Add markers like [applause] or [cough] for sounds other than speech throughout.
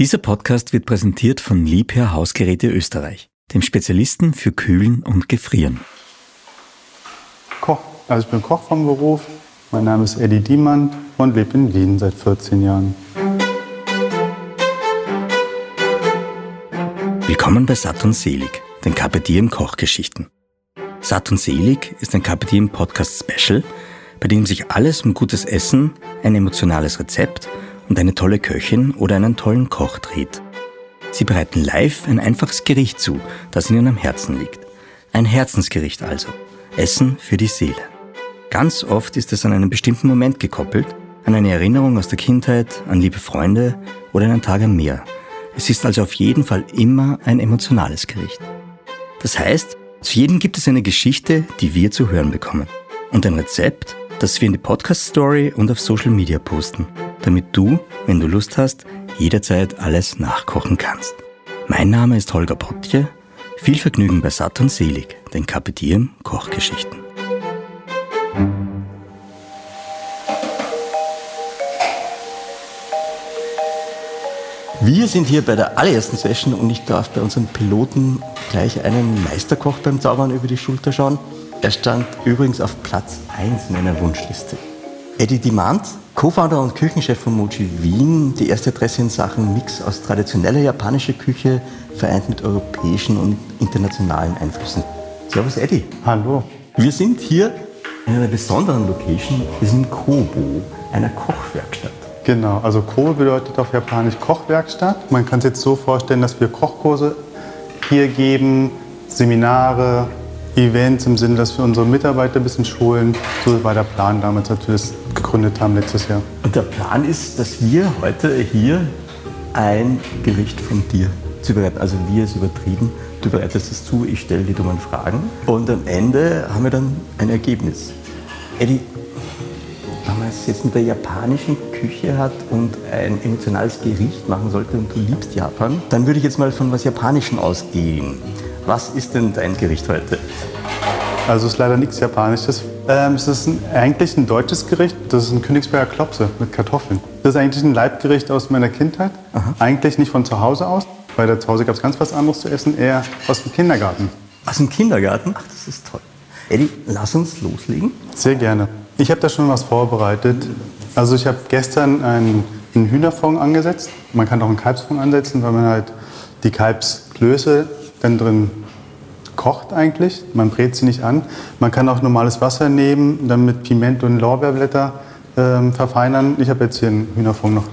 Dieser Podcast wird präsentiert von Liebherr Hausgeräte Österreich, dem Spezialisten für Kühlen und Gefrieren. Koch. Also ich bin Koch vom Beruf. Mein Name ist Eddie Diemann und lebe in Wien seit 14 Jahren. Willkommen bei Satt und Selig, den Carpe Diem Kochgeschichten. Satt und Selig ist ein Carpe Diem Podcast Special, bei dem sich alles um gutes Essen, ein emotionales Rezept und eine tolle Köchin oder einen tollen Koch dreht. Sie bereiten live ein einfaches Gericht zu, das ihnen am Herzen liegt. Ein Herzensgericht also. Essen für die Seele. Ganz oft ist es an einen bestimmten Moment gekoppelt, an eine Erinnerung aus der Kindheit, an liebe Freunde oder einen Tag am Meer. Es ist also auf jeden Fall immer ein emotionales Gericht. Das heißt, zu jedem gibt es eine Geschichte, die wir zu hören bekommen. Und ein Rezept, das wir in die Podcast-Story und auf Social Media posten, damit du, wenn du Lust hast, jederzeit alles nachkochen kannst. Mein Name ist Holger Potje. Viel Vergnügen bei Satt und Selig, den Kapitieren Kochgeschichten. Wir sind hier bei der allerersten Session und ich darf bei unserem Piloten gleich einen Meisterkoch beim Zaubern über die Schulter schauen. Er stand übrigens auf Platz 1 meiner Wunschliste. Eddie Demand, Co-Founder und Küchenchef von Mochi Wien, die erste Adresse in Sachen Mix aus traditioneller japanischer Küche vereint mit europäischen und internationalen Einflüssen. Servus Eddie. Hallo. Wir sind hier in einer besonderen Location, wir sind in Kobo, einer Kochwerkstatt. Genau, also Kobe bedeutet auf Japanisch Kochwerkstatt. Man kann es jetzt so vorstellen, dass wir Kochkurse hier geben, Seminare, Events im Sinne, dass wir unsere Mitarbeiter ein bisschen schulen. So war der Plan damals, als wir das gegründet haben letztes Jahr. Und der Plan ist, dass wir heute hier ein Gericht von dir zubereiten. Also wir ist übertrieben. Du bereitest es zu, ich stelle die dummen Fragen. Und am Ende haben wir dann ein Ergebnis. Eddie, wenn man es jetzt mit der japanischen Küche hat und ein emotionales Gericht machen sollte und du liebst Japan, dann würde ich jetzt mal von was Japanischen ausgehen. Was ist denn dein Gericht heute? Also es ist leider nichts Japanisches. Ähm, es ist ein, eigentlich ein deutsches Gericht. Das ist ein Königsberger Klopse mit Kartoffeln. Das ist eigentlich ein Leibgericht aus meiner Kindheit. Aha. Eigentlich nicht von zu Hause aus, weil da zu Hause gab es ganz was anderes zu essen, eher aus dem Kindergarten. Aus dem Kindergarten? Ach, das ist toll. Eddie, lass uns loslegen. Sehr gerne. Ich habe da schon was vorbereitet. Also ich habe gestern einen, einen Hühnerfond angesetzt. Man kann auch einen Kalbsfond ansetzen, weil man halt die Kalbsklöße dann drin kocht eigentlich. Man brät sie nicht an. Man kann auch normales Wasser nehmen, dann mit Piment und Lorbeerblätter ähm, verfeinern. Ich habe jetzt hier einen Hühnerfond noch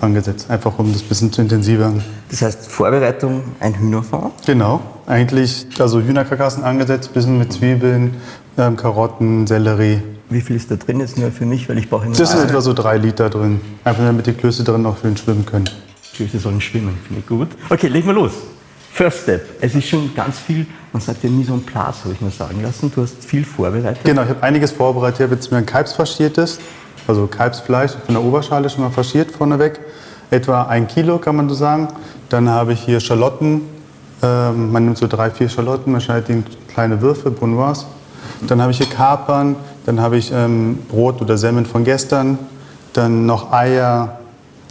angesetzt, einfach um das ein bisschen zu intensivieren. Das heißt, Vorbereitung, ein Hühnerfond. Genau, eigentlich also Hühnerkarkassen angesetzt, bisschen mit Zwiebeln, ähm, Karotten, Sellerie. Wie viel ist da drin jetzt nur für mich, weil ich brauche immer Das sind etwa so drei Liter drin, einfach damit die Klöße drin auch schön schwimmen können. Klöße sollen schwimmen, finde ich gut. Okay, legen wir los. First Step. Es ist schon ganz viel, man sagt ja nie so ein Platz, habe ich mir sagen lassen. Du hast viel vorbereitet. Genau, ich habe einiges vorbereitet. Ich habe jetzt mir ein Kalbsfaschiertes, also Kalbsfleisch von der Oberschale schon mal faschiert vorneweg. Etwa ein Kilo kann man so sagen. Dann habe ich hier Schalotten. Ähm, man nimmt so drei, vier Schalotten, man schneidet die in kleine Würfel, Brunoise. Dann habe ich hier Kapern, dann habe ich ähm, Brot oder Semmeln von gestern, dann noch Eier,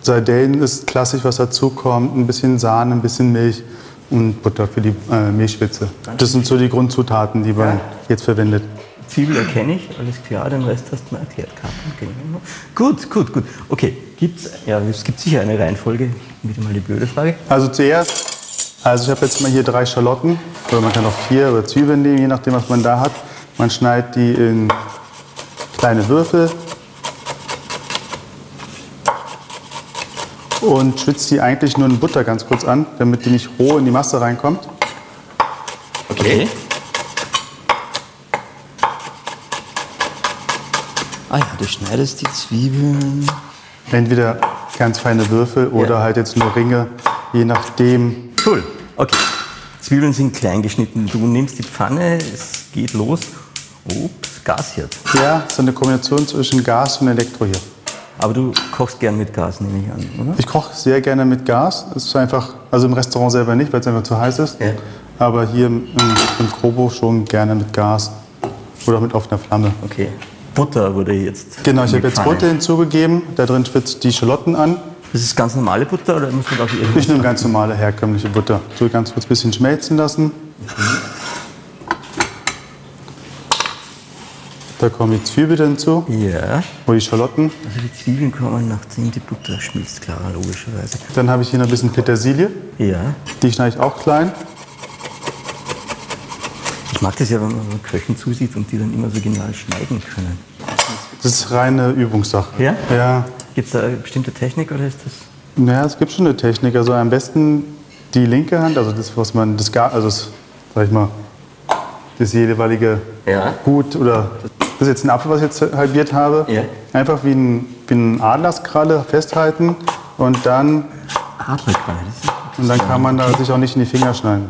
Sardellen ist klassisch, was dazukommt, ein bisschen Sahne, ein bisschen Milch und Butter für die äh, Milchspitze. Das sind so die Grundzutaten, die man jetzt verwendet. Zwiebel erkenne ich, alles klar, den Rest hast du mir erklärt. Karten, genau. Gut, gut, gut. Okay, gibt's, ja, es gibt sicher eine Reihenfolge. Wieder mal die blöde Frage. Also zuerst, also ich habe jetzt mal hier drei Schalotten, oder man kann auch vier oder Zwiebeln nehmen, je nachdem, was man da hat. Man schneidet die in kleine Würfel und schwitzt die eigentlich nur in Butter ganz kurz an, damit die nicht roh in die Masse reinkommt. Okay. Ah ja, du schneidest die Zwiebeln. Entweder ganz feine Würfel oder Ja. halt jetzt nur Ringe, je nachdem. Cool. Okay. Zwiebeln sind klein geschnitten. Du nimmst die Pfanne, es geht los. Ups, Gasherd. Ja, so eine Kombination zwischen Gas und Elektro hier. Aber du kochst gern mit Gas, nehme ich an, oder? Ich koche sehr gerne mit Gas. Es ist einfach, also im Restaurant selber nicht, weil es einfach zu heiß ist. Ja. Aber hier im, im Kobo schon gerne mit Gas oder mit offener Flamme. Okay. Butter wurde jetzt. Genau, ich habe jetzt. Butter hinzugegeben. Da drin schwitzt die Schalotten an. Das ist ganz normale Butter oder muss man da auch irgendwas? Ich nehme ganz normale herkömmliche Butter. So ganz kurz ein bisschen schmelzen lassen. Da kommen die Zwiebeln hinzu Ja. oder die Schalotten. Also die Zwiebeln kommen, nachdem die Butter schmilzt, klar, logischerweise. Dann habe ich hier noch ein bisschen Petersilie. Ja. Die schneide ich auch klein. Ich mag das ja, wenn man Köchen zusieht und die dann immer so genau schneiden können. Das ist reine Übungssache. Ja? Ja. Gibt es da eine bestimmte Technik oder ist das? Naja, es gibt schon eine Technik. Also am besten die linke Hand, also das, was man, das, also das, sag ich mal, das jeweilige Ja. Gut oder das ist jetzt ein Apfel, was ich jetzt halbiert habe. Ja. Einfach wie ein, wie ein Adlerskralle festhalten und dann, Adlerkralle, das ist und dann kann man da sich auch nicht in die Finger schneiden.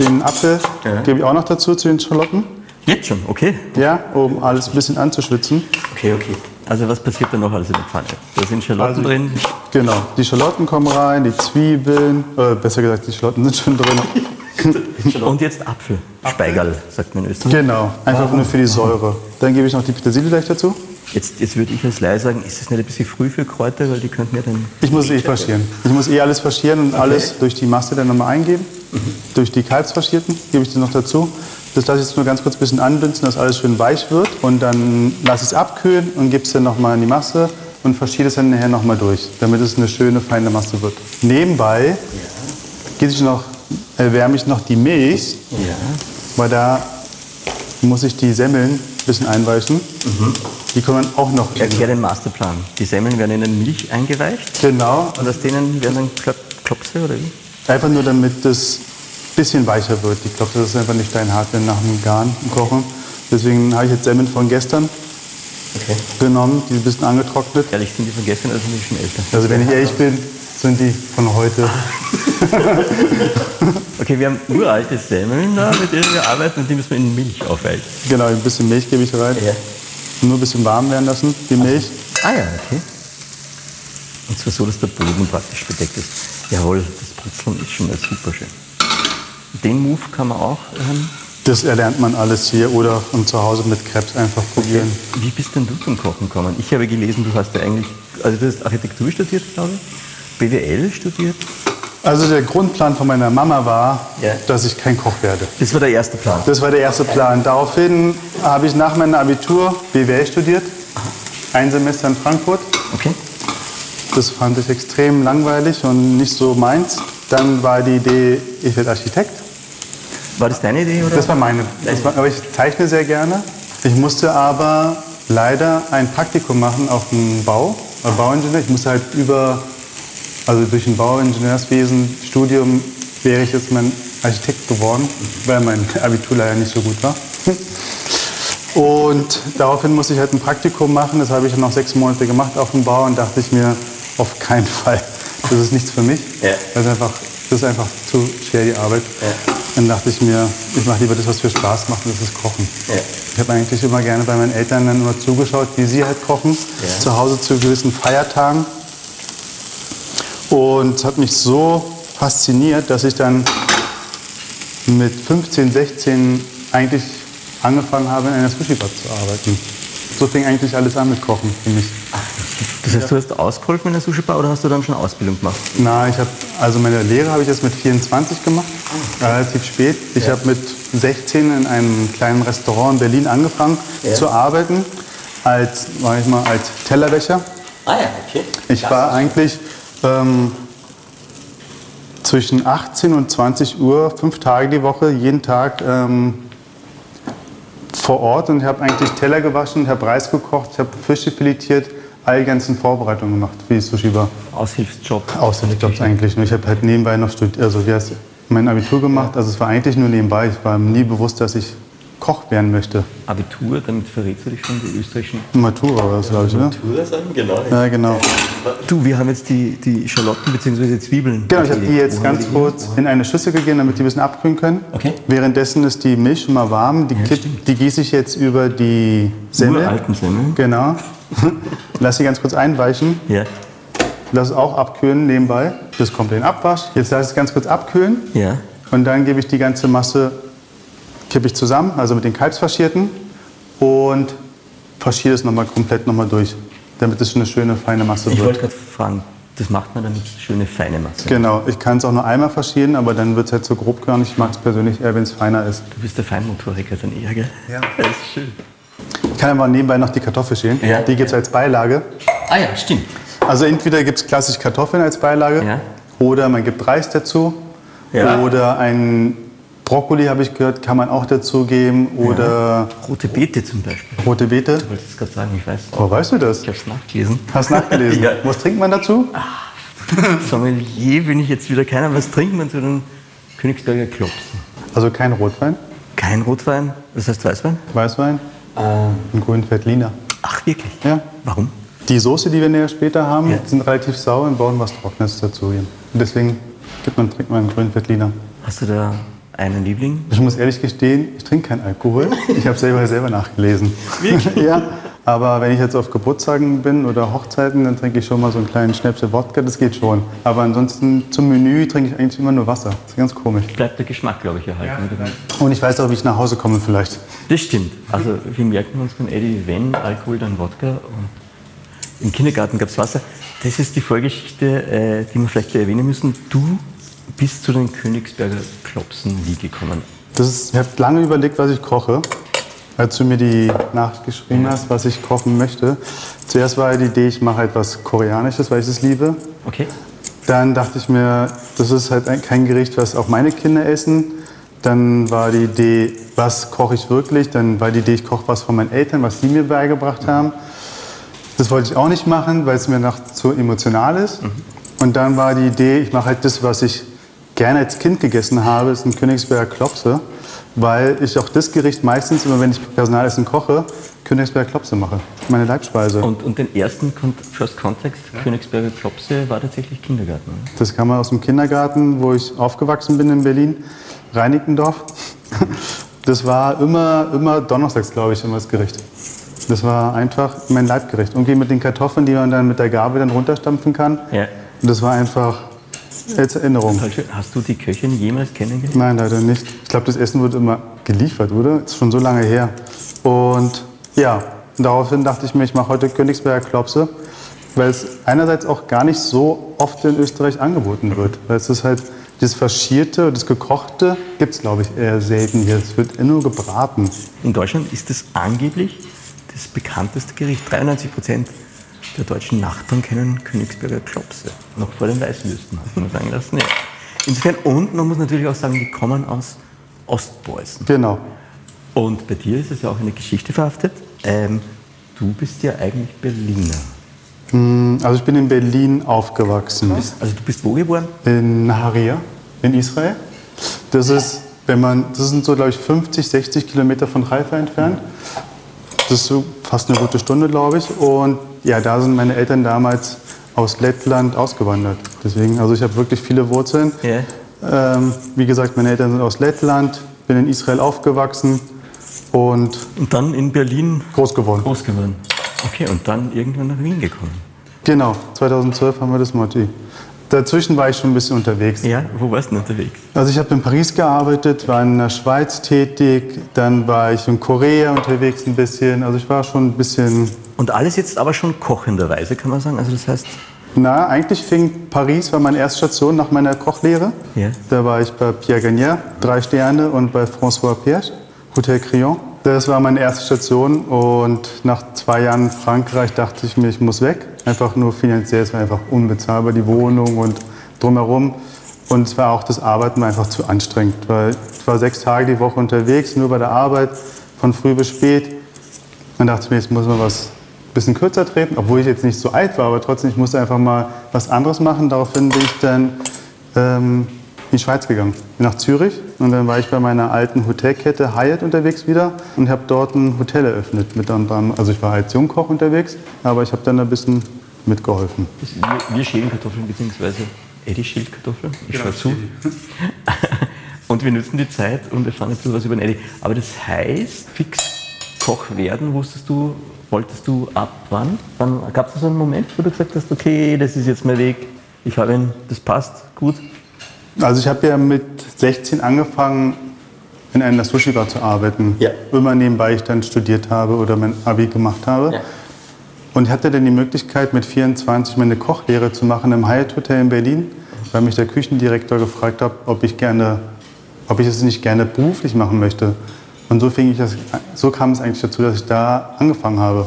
Den Apfel Ja. gebe ich auch noch dazu zu den Schalotten. Jetzt schon, okay. Ja, um alles ein bisschen anzuschwitzen. Okay, okay. Also was passiert da noch alles in der Pfanne? Da sind Schalotten Also- drin. Genau, die Schalotten kommen rein, die Zwiebeln, äh, besser gesagt, die Schalotten sind schon drin. [laughs] [laughs] Und jetzt Apfel. Speigerl, sagt man in Österreich. Genau, einfach nur für die Säure. Dann gebe ich noch die Petersilie gleich dazu. Jetzt, jetzt würde ich als Laie sagen, ist es nicht ein bisschen früh für Kräuter, weil die könnten ja dann... Ich muss eh faschieren. Ich muss eh alles faschieren und alles durch die Masse dann nochmal eingeben. Durch die Kalbsfaschierten gebe ich das noch dazu. Das lasse ich jetzt nur ganz kurz ein bisschen andünsten, dass alles schön weich wird. Und dann lasse ich es abkühlen und gebe es dann nochmal in die Masse und faschiere es dann nachher nochmal durch, damit es eine schöne, feine Masse wird. Nebenbei gebe ich noch, erwärme ich noch die Milch, Ja. weil da muss ich die Semmeln ein bisschen einweichen. Die kommen dann auch noch in. Erklär den Masterplan. Die Semmeln werden in Milch eingeweicht Genau, und aus denen werden dann Klop Klopse oder wie? Einfach nur, damit es ein bisschen weicher wird. Ich glaube, das ist einfach nicht steinhart nach dem Garn im Kochen. Deswegen habe ich jetzt Semmeln von gestern Okay. genommen, die ein bisschen angetrocknet. Ehrlich, sind die von gestern, also sind die schon älter. Also wenn ich ehrlich bin, sind die von heute. [laughs] Okay, wir haben uralte Semmeln da, mit denen wir arbeiten und die müssen wir in Milch aufweichen. Genau, ein bisschen Milch gebe ich rein. Nur ein bisschen warm werden lassen, die Milch. Ah ja, okay. Und zwar so, dass der Boden praktisch bedeckt ist. Jawohl, das Brutzeln ist schon mal super schön. Den Move kann man auch. Ähm, Das erlernt man alles hier oder und zu Hause mit Krebs einfach probieren. wie bist denn du zum Kochen gekommen? Ich habe gelesen, du hast ja eigentlich, also du hast Architektur studiert, glaube ich, BWL studiert. Also der Grundplan von meiner Mama war, Ja. dass ich kein Koch werde. Das war der erste Plan. Das war der erste Plan. Daraufhin habe ich nach meinem Abitur BWL studiert, ein Semester in Frankfurt. Okay. Das fand ich extrem langweilig und nicht so meins. Dann war die Idee, ich werde Architekt. War das deine Idee oder? Das war meine. War, aber ich zeichne sehr gerne. Ich musste aber leider ein Praktikum machen auf dem Bau, äh, Bauingenieur. Ich musste halt über, also durch ein Bauingenieurswesen Studium wäre ich jetzt mein Architekt geworden, weil mein Abitur leider nicht so gut war. Und daraufhin musste ich halt ein Praktikum machen. Das habe ich noch sechs Monate gemacht auf dem Bau und dachte ich mir, auf keinen Fall. Das ist nichts für mich. Ja. Das, ist einfach, das ist einfach zu schwer, die Arbeit. Dann dachte ich mir, ich mache lieber das, was mir Spaß macht, und das ist Kochen. Ja. Ich habe eigentlich immer gerne bei meinen Eltern dann immer zugeschaut, wie sie halt kochen, Ja. zu Hause zu gewissen Feiertagen. Und es hat mich so fasziniert, dass ich dann mit 15, 16 eigentlich angefangen habe, in einer Sushi-Bar zu arbeiten. So fing eigentlich alles an mit Kochen für mich. Das heißt, du hast ausgeholfen in der Sushi-Bar oder hast du dann schon Ausbildung gemacht? Na, ich habe also meine Lehre habe ich jetzt mit 24 gemacht, relativ spät. Ich habe mit 16 in einem kleinen Restaurant in Berlin angefangen Ja. zu arbeiten als, sag ich mal, als Tellerwäscher. Ah ja, okay. Ich war eigentlich ähm, zwischen 18 und 20 Uhr, fünf Tage die Woche, jeden Tag ähm, vor Ort und ich habe eigentlich Teller gewaschen, habe Reis gekocht, ich habe Fische filetiert, all die ganzen Vorbereitungen gemacht für die Sushi-Bar. Aushilfsjob. Außenjobs eigentlich nur. Ich habe halt nebenbei noch studiert, also wie heißt, mein Abitur gemacht. Also es war eigentlich nur nebenbei. Ich war mir nie bewusst, dass ich Koch werden möchte. Abitur, damit verrätst du dich schon die österreichischen Matura war das, glaube ich, ne? Abitur sagen, genau. Ja, genau. Du, wir haben jetzt die, die Schalotten bzw. Zwiebeln. Genau, ich habe die jetzt ganz kurz in eine Schüssel gegeben, damit die ein bisschen abkühlen können. Okay. Währenddessen ist die Milch schon mal warm. Die, kipp, die gieße ich jetzt über die Semmel. Uralten Semmeln. Genau. [laughs] Lass sie ganz kurz einweichen. Ja. Lass es auch abkühlen nebenbei. Das kommt in den Abwasch. Jetzt lasse ich es ganz kurz abkühlen. Ja. Und dann gebe ich die ganze Masse, kippe ich zusammen, also mit den Kalbsfaschierten und faschiere es nochmal komplett nochmal durch. damit es eine schöne, feine Masse Ich wird. wollte gerade fragen, das macht man damit schöne feine Masse. Genau, ich kann es auch nur einmal verschieren, aber dann wird es halt so grobkörnig. Ich mag es persönlich eher, wenn es feiner ist. Du bist der Feinmotoriker dann eher, gell? Ja. [laughs] Das ist schön. Ich kann aber nebenbei noch die Kartoffel schälen. Ja. Die gibt es als Beilage. Ah ja, stimmt. Also entweder gibt es klassisch Kartoffeln als Beilage Ja. oder man gibt Reis dazu Ja. oder ein Brokkoli, habe ich gehört, kann man auch dazu geben oder Rote Beete zum Beispiel. rote Beete. Ich wollte es gerade sagen, ich weiß. Oh, weißt du das? Ich habe es nachgelesen. Hast nachgelesen? [laughs] Ja. Was trinkt man dazu? [laughs] Sommelier bin ich jetzt wieder keiner. Was trinkt man zu den Königsberger Klopsen? Also kein Rotwein, Kein Rotwein, das heißt Weißwein? Weißwein, ein grünen Veltliner. Ach, wirklich? Ja. Warum? Die Soße, die wir näher später haben, Ja. sind relativ sauer und brauchen was Trockenes dazu. Und deswegen gibt man, trinkt man einen grünen Veltliner. Hast du da einen Liebling? Ich muss ehrlich gestehen, ich trinke keinen Alkohol. Ich habe selber selber nachgelesen. Wirklich? [laughs] ja. Aber wenn ich jetzt auf Geburtstagen bin oder Hochzeiten, dann trinke ich schon mal so einen kleinen Schnäpsel Wodka, das geht schon. Aber ansonsten zum Menü trinke ich eigentlich immer nur Wasser. Das ist ganz komisch. Bleibt der Geschmack, glaube ich, erhalten. oder? Und ich weiß auch, wie ich nach Hause komme vielleicht. Das stimmt. Also wir merken uns beim Eddie, wenn Alkohol, dann Wodka. Und Im Kindergarten gab es Wasser. Das ist die Vorgeschichte, äh, die wir vielleicht erwähnen müssen. Du bist zu den Königsberger Klopsen wie gekommen? Das ist, ich habe lange überlegt, was ich koche. Als du mir die Nachricht geschrieben hast, was ich kochen möchte. Zuerst war die Idee, ich mache etwas Koreanisches, weil ich es liebe. Okay. Dann dachte ich mir, das ist halt ein- kein Gericht, was auch meine Kinder essen. Dann war die Idee, was koche ich wirklich? Dann war die Idee, ich koche was von meinen Eltern, was sie mir beigebracht haben. Das wollte ich auch nicht machen, weil es mir noch zu emotional ist. Und dann war die Idee, ich mache halt das, was ich gerne als Kind gegessen habe, ist ein Königsberger Klopse, weil ich auch das Gericht meistens, immer wenn ich Personalessen koche, Königsberger Klopse mache. Meine Leibspeise. Und, und den ersten First Contact Königsberger Klopse war tatsächlich Kindergarten. Oder? Das kam aus dem Kindergarten, wo ich aufgewachsen bin in Berlin, Reinickendorf. Das war immer, immer donnerstags, glaube ich, immer das Gericht. Das war einfach mein Leibgericht. Irgendwie mit den Kartoffeln, die man dann mit der Gabel dann runterstampfen kann. Ja. Und das war einfach als Erinnerung. Hast du die Köchin jemals kennengelernt? Nein, leider nicht. Ich glaube, das Essen wird immer geliefert, oder? Das ist schon so lange her. Und ja, daraufhin dachte ich mir, ich mache heute Königsberger Klopse, weil es einerseits auch gar nicht so oft in Österreich angeboten wird. Weil es ist halt, das Faschierte, das Gekochte gibt es, glaube ich, eher selten hier. Es wird nur gebraten. In Deutschland ist es angeblich das bekannteste Gericht. 93 Prozent der deutschen Nachbarn kennen Königsberger Klopse. Noch vor den Weißwürsten, hat man sagen lassen. Ja. Insofern, und man muss natürlich auch sagen, die kommen aus Ostpreußen. Genau. Und bei dir ist es ja auch eine Geschichte verhaftet. Ähm, du bist ja eigentlich Berliner. Hm, Also ich bin in Berlin aufgewachsen. Also du bist wo geboren? in Naharia in Israel. Das ist, wenn man, das sind so glaube ich 50, 60 Kilometer von Haifa entfernt. Das ist so fast eine gute Stunde, glaube ich. Und ja, da sind meine Eltern damals aus Lettland ausgewandert. Deswegen, also ich habe wirklich viele Wurzeln. Ja. Ähm, wie gesagt, meine Eltern sind aus Lettland, bin in Israel aufgewachsen und Und dann in Berlin groß geworden. groß geworden. Okay, und dann irgendwann nach Wien gekommen. Genau, 2012 haben wir das Motti. Dazwischen war ich schon ein bisschen unterwegs. Ja, wo warst du denn unterwegs? Also ich habe in Paris gearbeitet, war in der Schweiz tätig, dann war ich in Korea unterwegs ein bisschen. Also ich war schon ein bisschen, Und alles jetzt aber schon kochenderweise, kann man sagen. Also das heißt, na, eigentlich fing Paris, war meine erste Station nach meiner Kochlehre. Ja. Da war ich bei Pierre Gagnère, drei Sterne, und bei François Pierre, Hotel Crillon. Das war meine erste Station und nach zwei Jahren in Frankreich dachte ich mir, ich muss weg. Einfach nur finanziell, es war einfach unbezahlbar, die Wohnung und drumherum. Und es war auch das Arbeiten einfach zu anstrengend, weil ich war sechs Tage die Woche unterwegs, nur bei der Arbeit, von früh bis spät. Dann dachte ich mir, jetzt muss man was bisschen kürzer treten, obwohl ich jetzt nicht so alt war, aber trotzdem, ich musste einfach mal was anderes machen. Daraufhin bin ich dann ähm, in die Schweiz gegangen, bin nach Zürich und dann war ich bei meiner alten Hotelkette Hyatt unterwegs wieder und habe dort ein Hotel eröffnet. Mit anderem, also ich war als Jungkoch unterwegs, aber ich habe dann ein bisschen mitgeholfen. wir, wir schälen Kartoffeln, beziehungsweise Eddie schält Kartoffeln. Ich schaue zu. [laughs] und wir nutzen die Zeit und erfahren bisschen was über den Eddie. Aber das heißt, fix Koch werden, wusstest du, wolltest du ab wann? Wann gab es so einen Moment, wo du gesagt hast, okay, das ist jetzt mein Weg, ich habe ihn, das passt, gut? Also ich habe ja mit 16 angefangen, in einer Sushi-Bar zu arbeiten. Ja. Immer nebenbei ich dann studiert habe oder mein Abi gemacht habe. Ja. Und ich hatte dann die Möglichkeit, mit 24 meine Kochlehre zu machen im Hyatt Hotel in Berlin, weil mich der Küchendirektor gefragt hat, ob ich gerne, ob ich es nicht gerne beruflich machen möchte. Und so fing ich das, so kam es eigentlich dazu, dass ich da angefangen habe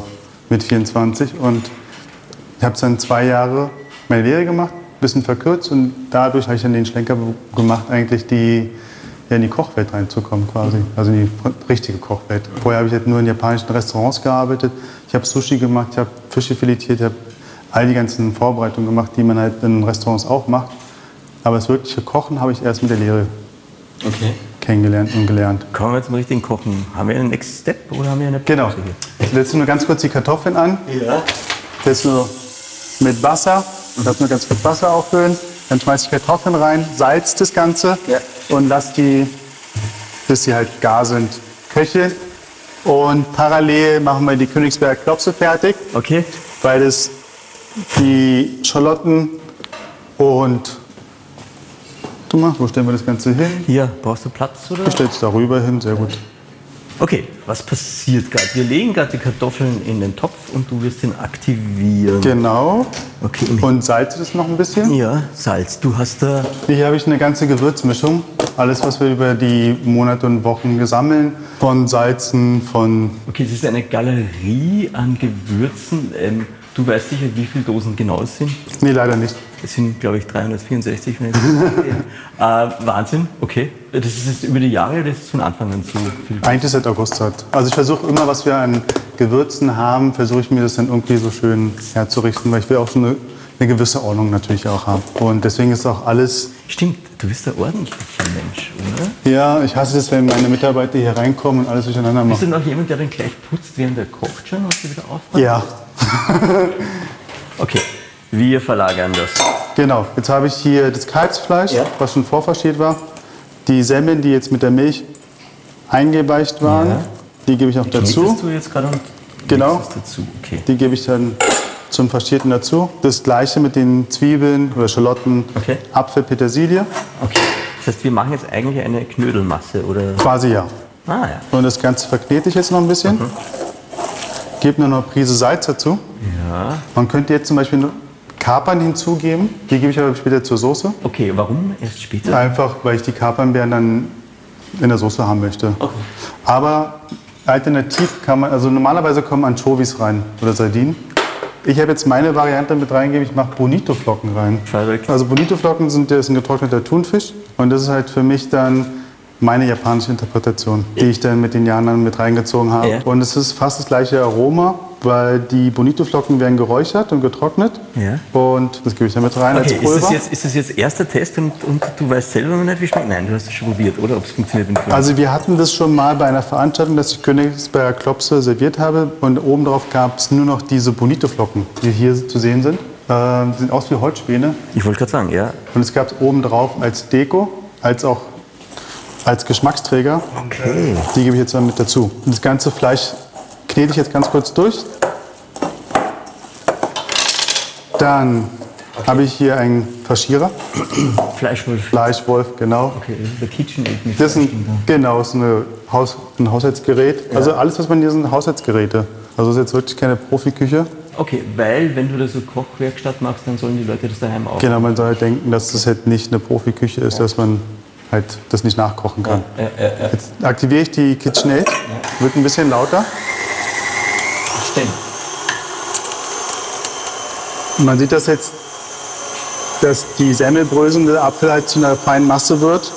mit 24 und ich habe dann zwei Jahre meine Lehre gemacht, bisschen verkürzt und dadurch habe ich dann den Schlenker gemacht, eigentlich die, ja, in die Kochwelt reinzukommen quasi, also in die richtige Kochwelt. Vorher habe ich halt nur in japanischen Restaurants gearbeitet, ich habe Sushi gemacht, ich habe Fische filetiert, ich habe all die ganzen Vorbereitungen gemacht, die man halt in Restaurants auch macht. Aber das wirkliche Kochen habe ich erst mit der Lehre Okay. kennengelernt und gelernt. Kommen wir jetzt zum richtigen Kochen. Haben wir einen Next Step oder haben wir eine Genau. Pause hier? Ich setze nur ganz kurz die Kartoffeln an. Ja. Jetzt nur mit Wasser. Ich darf nur ganz kurz Wasser auffüllen. Dann schmeiße ich Kartoffeln rein, salz das Ganze Ja. und lasse die, bis sie halt gar sind, köcheln. Und parallel machen wir die Königsberger Klopse fertig, Okay. weil das die Schalotten und. Du mal, wo stellen wir das Ganze hin? Hier, brauchst du Platz oder? Ich stelle es darüber hin, sehr gut. Okay, was passiert gerade? Wir legen gerade die Kartoffeln in den Topf und du wirst ihn aktivieren. Genau. Okay, Und salze das noch ein bisschen. ja, Salz. Du hast da. Hier habe ich eine ganze Gewürzmischung. Alles, was wir über die Monate und Wochen gesammeln. Von Salzen, von. Okay, es ist eine Galerie an Gewürzen. Ähm, du weißt sicher, wie viele Dosen genau es sind. Nee, leider nicht. Es sind, glaube ich, 364. Wenn ich [laughs] äh, Wahnsinn, okay. Das ist jetzt über die Jahre oder ist es von Anfang an so viel? Eigentlich seit August hat. Also ich versuche immer, was wir an Gewürzen haben, versuche ich mir das dann irgendwie so schön herzurichten, weil ich will auch schon eine, eine gewisse Ordnung natürlich auch haben. Und deswegen ist auch alles. Stimmt, du bist ein ordentlicher Mensch, oder? Ja, ich hasse es, wenn meine Mitarbeiter hier reinkommen und alles durcheinander Bist du machen. noch jemand, der dann gleich putzt, während er kocht schon und sie wieder aufräumt? Ja, [laughs] Okay, wir verlagern das. genau. Jetzt habe ich hier das Kalbsfleisch, Ja. was schon vorversteht war. Die Semmeln, die jetzt mit der Milch eingeweicht waren, Ja. die gebe ich noch dazu. Du jetzt gerade und Genau. dazu? Okay. Die gebe ich dann zum Faschierten dazu. Das gleiche mit den Zwiebeln oder Schalotten, Okay. Apfel, Petersilie. okay. Das heißt, wir machen jetzt eigentlich eine Knödelmasse, oder? Quasi ja. Ah ja. Und das Ganze verknete ich jetzt noch ein bisschen. Gebe nur noch eine Prise Salz dazu. Ja. Man könnte jetzt zum Beispiel Kapern hinzugeben. Die gebe ich aber später zur Soße. Okay, warum erst später? Einfach, weil ich die Kapernbeeren dann in der Soße haben möchte. Okay. Aber alternativ kann man, also normalerweise kommen Anchovies rein oder Sardinen. Ich habe jetzt meine Variante mit reingegeben, ich mache Bonito-Flocken rein. Verrückt. Also Bonito-Flocken sind, ist ein getrockneter Thunfisch und das ist halt für mich dann meine japanische Interpretation, die ich dann mit den Jahren dann mit reingezogen habe. Ja. Und es ist fast das gleiche Aroma, weil die Bonito-Flocken werden geräuchert und getrocknet. Ja. Und das gebe ich dann mit rein Okay, als ist Pulver. das, jetzt, ist das jetzt erster Test und, und du weißt selber noch nicht, wie es schmeckt? Nein, du hast es schon probiert, oder? Ob es funktioniert mit Also wir hatten das schon mal bei einer Veranstaltung, dass ich Königsberger Klopse serviert habe und obendrauf gab es nur noch diese Bonito-Flocken, die hier zu sehen sind. Ähm, die sehen aus wie Holzspäne Ich wollte gerade sagen, ja. und es gab es obendrauf als Deko, als auch als Geschmacksträger. Okay. Die gebe ich jetzt dann mit dazu. Das ganze Fleisch knete ich jetzt ganz kurz durch. Dann habe ich hier einen Faschierer, Fleischwolf. Fleischwolf, genau. Okay, das ist der KitchenAid mit Das ist ein, genau, das ist eine Haus, ein Haushaltsgerät. Also alles, was man hier sind Haushaltsgeräte. Also das ist jetzt wirklich keine Profiküche. Okay, weil wenn du da so Kochwerkstatt machst, dann sollen die Leute das daheim auch. Genau, man soll halt denken, dass das halt nicht eine Profiküche ist, dass man halt das nicht nachkochen kann. Äh, äh, äh, Jetzt aktiviere ich die KitchenAid. Wird ein bisschen lauter. stimmt. Man sieht das jetzt, dass die semmelbröselnde Apfel halt zu einer feinen Masse wird.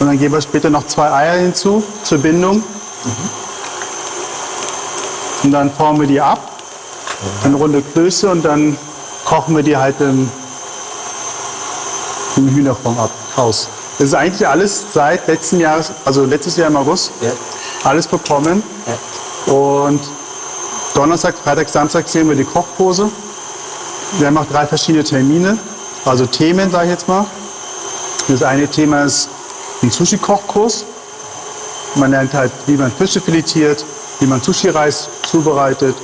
Und dann geben wir später noch zwei Eier hinzu zur Bindung. Und dann formen wir die ab in runde Klöße und dann kochen wir die halt im, im Hühnerfond ab, aus. Das ist eigentlich alles seit letzten Jahres, also letztes Jahr im August, Ja. alles bekommen. Und Donnerstag, Freitag, Samstag sehen wir die Kochpose. Wir haben auch drei verschiedene Termine, also Themen, sage ich jetzt mal. Das eine Thema ist ein Sushi-Kochkurs. Man lernt halt, wie man Fische filetiert, wie man Sushi-Reis zubereitet,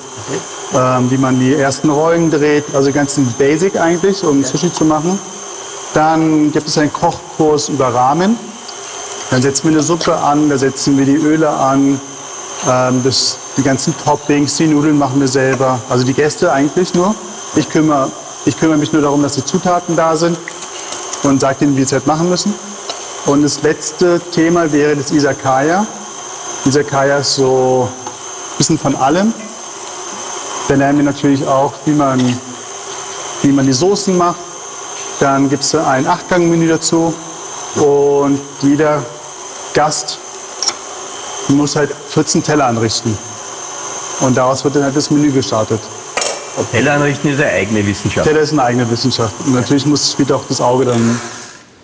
ähm, wie man die ersten Rollen dreht, also ganz ein Basic eigentlich, um Sushi zu machen. Dann gibt es einen Kochkurs über Ramen. Dann setzen wir eine Suppe an, da setzen wir die Öle an. Ähm, das, die ganzen Toppings, die Nudeln machen wir selber. Also die Gäste eigentlich nur. Ich kümmere, ich kümmere mich nur darum, dass die Zutaten da sind und sage ihnen, wie sie es halt machen müssen. Und das letzte Thema wäre das Isakaya. Isakaya ist so ein bisschen von allem. Da lernen wir natürlich auch, wie man, wie man die Soßen macht. Dann gibt es ein Achtgang-Menü dazu. Und jeder Gast muss halt 14 Teller anrichten. Und daraus wird dann halt das Menü gestartet. Teller anrichten ist eine eigene Wissenschaft. Teller ist eine eigene Wissenschaft. Und natürlich muss, spielt auch das Auge dann